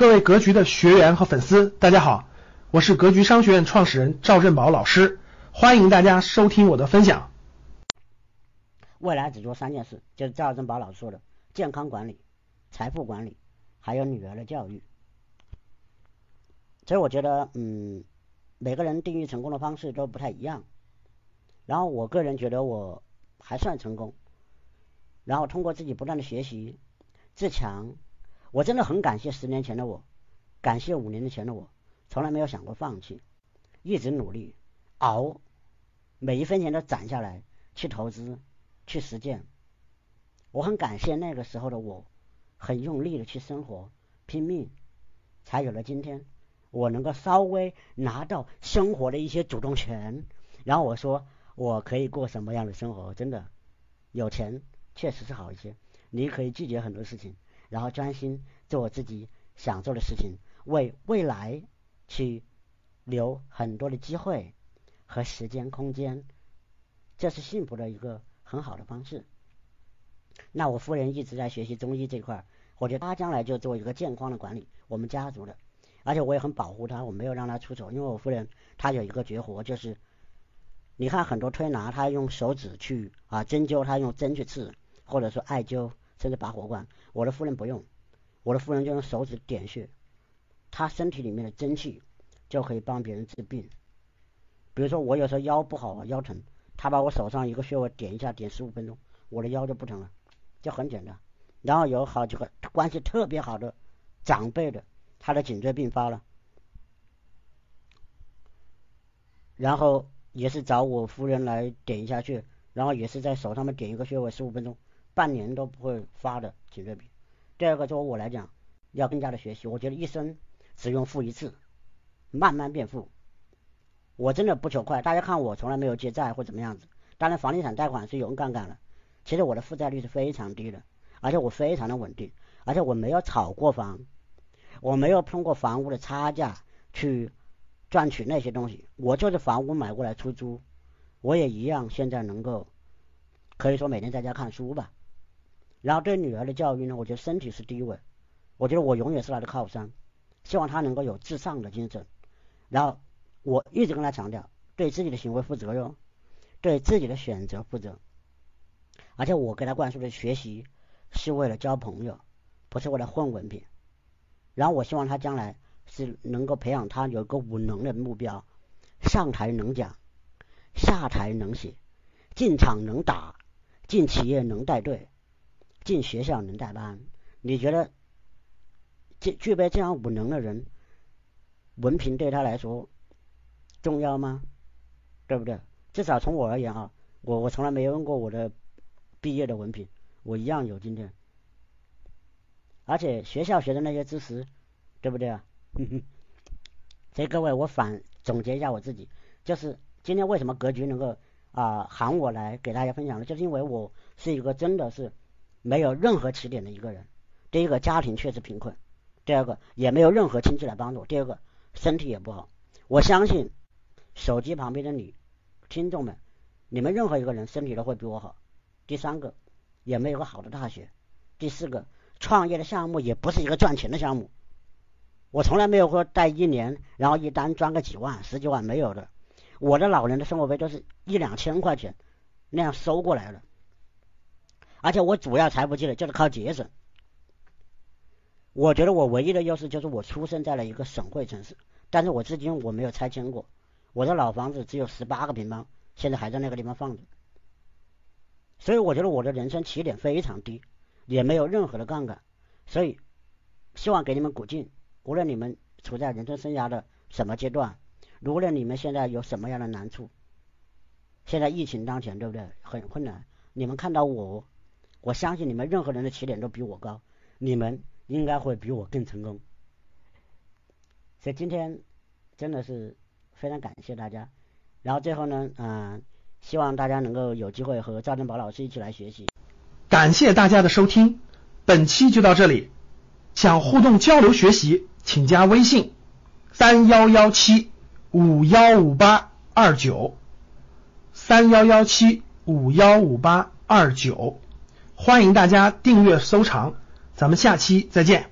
各位格局的学员和粉丝，大家好，我是格局商学院创始人赵振宝老师，欢迎大家收听我的分享。未来只做三件事，就是赵振宝老师说的：健康管理、财富管理，还有女儿的教育。所以我觉得，嗯，每个人定义成功的方式都不太一样。然后我个人觉得我还算成功。然后通过自己不断的学习、自强。我真的很感谢十年前的我，感谢五年前的我，从来没有想过放弃，一直努力熬，每一分钱都攒下来去投资、去实践。我很感谢那个时候的我，很用力的去生活、拼命，才有了今天。我能够稍微拿到生活的一些主动权，然后我说我可以过什么样的生活？真的，有钱确实是好一些，你可以拒绝很多事情。然后专心做我自己想做的事情，为未来去留很多的机会和时间空间，这是幸福的一个很好的方式。那我夫人一直在学习中医这块，我觉得她将来就做一个健康的管理，我们家族的，而且我也很保护她，我没有让她出丑，因为我夫人她有一个绝活，就是你看很多推拿，她用手指去啊针灸，她用针去刺，或者说艾灸。甚至拔火罐，我的夫人不用，我的夫人就用手指点穴，她身体里面的真气就可以帮别人治病。比如说我有时候腰不好，腰疼，她把我手上一个穴位点一下，点十五分钟，我的腰就不疼了，就很简单。然后有好几个关系特别好的长辈的，他的颈椎病发了，然后也是找我夫人来点一下穴，然后也是在手上面点一个穴位十五分钟。半年都不会发的颈椎病。第二个，作为我来讲，要更加的学习。我觉得一生只用富一次，慢慢变富。我真的不求快。大家看我从来没有借债或怎么样子。当然，房地产贷款是有杠杆了。其实我的负债率是非常低的，而且我非常的稳定，而且我没有炒过房，我没有通过房屋的差价去赚取那些东西。我就是房屋买过来出租，我也一样现在能够可以说每天在家看书吧。然后对女儿的教育呢，我觉得身体是第一位，我觉得我永远是她的靠山，希望她能够有至上的精神。然后我一直跟她强调，对自己的行为负责任，对自己的选择负责。而且我给她灌输的学习是为了交朋友，不是为了混文凭。然后我希望她将来是能够培养她有一个武能的目标，上台能讲，下台能写，进场能打，进企业能带队。进学校能带班，你觉得这具备这样武能的人，文凭对他来说重要吗？对不对？至少从我而言啊，我我从来没有问过我的毕业的文凭，我一样有今天。而且学校学的那些知识，对不对啊？所以各位，我反总结一下我自己，就是今天为什么格局能够啊喊我来给大家分享呢？就是因为我是一个真的是。没有任何起点的一个人，第一个家庭确实贫困，第二个也没有任何亲戚来帮助，第二个身体也不好。我相信手机旁边的你听众们，你们任何一个人身体都会比我好。第三个也没有个好的大学，第四个创业的项目也不是一个赚钱的项目。我从来没有说带一年，然后一单赚个几万、十几万没有的。我的老人的生活费都是一两千块钱那样收过来的。而且我主要财富积累就是靠节省。我觉得我唯一的优势就是我出生在了一个省会城市，但是我至今我没有拆迁过。我的老房子只有十八个平方，现在还在那个地方放着。所以我觉得我的人生起点非常低，也没有任何的杠杆。所以希望给你们鼓劲，无论你们处在人生生涯的什么阶段，无论你们现在有什么样的难处，现在疫情当前，对不对？很困难。你们看到我。我相信你们任何人的起点都比我高，你们应该会比我更成功。所以今天真的是非常感谢大家。然后最后呢，嗯，希望大家能够有机会和赵振宝老师一起来学习。感谢大家的收听，本期就到这里。想互动交流学习，请加微信三幺幺七五幺五八二九三幺幺七五幺五八二九。欢迎大家订阅收藏，咱们下期再见。